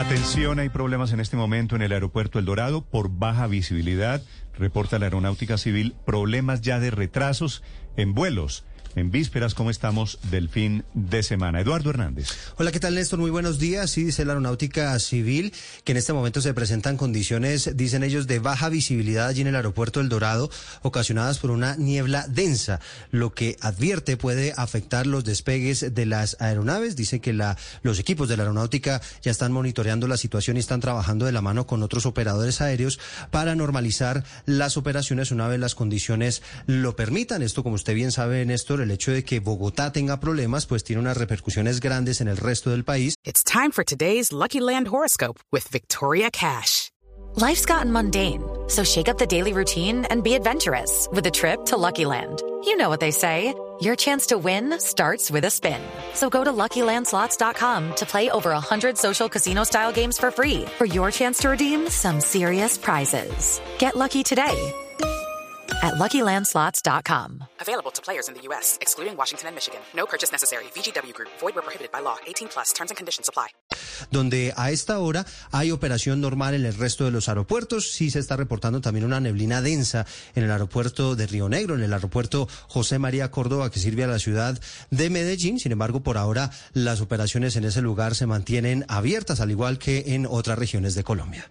Atención, hay problemas en este momento en el aeropuerto El Dorado por baja visibilidad. Reporta la Aeronáutica Civil problemas ya de retrasos en vuelos. En vísperas, ¿cómo estamos del fin de semana? Eduardo Hernández. Hola, ¿qué tal, Néstor? Muy buenos días. Sí, dice la Aeronáutica Civil que en este momento se presentan condiciones, dicen ellos, de baja visibilidad allí en el aeropuerto El Dorado, ocasionadas por una niebla densa, lo que advierte puede afectar los despegues de las aeronaves. Dice que la, los equipos de la Aeronáutica ya están monitoreando la situación y están trabajando de la mano con otros operadores aéreos para normalizar las operaciones una vez las condiciones lo permitan. Esto, como usted bien sabe, Néstor, hecho de que Bogotá tenga problemas, pues tiene unas repercusiones grandes en el resto del país. It's time for today's Lucky Land horoscope with Victoria Cash. Life's gotten mundane, so shake up the daily routine and be adventurous with a trip to Lucky Land. You know what they say. Your chance to win starts with a spin. So go to LuckyLandSlots.com to play over 100 social casino-style games for free for your chance to redeem some serious prizes. Get lucky today at LuckyLandSlots.com. Available to players in the U.S., excluding Washington and Michigan. No purchase necessary. VGW Group. Void where prohibited by law. 18 plus. Terms and conditions apply. donde a esta hora hay operación normal en el resto de los aeropuertos. Sí se está reportando también una neblina densa en el aeropuerto de Río Negro, en el aeropuerto José María Córdoba, que sirve a la ciudad de Medellín. Sin embargo, por ahora las operaciones en ese lugar se mantienen abiertas, al igual que en otras regiones de Colombia.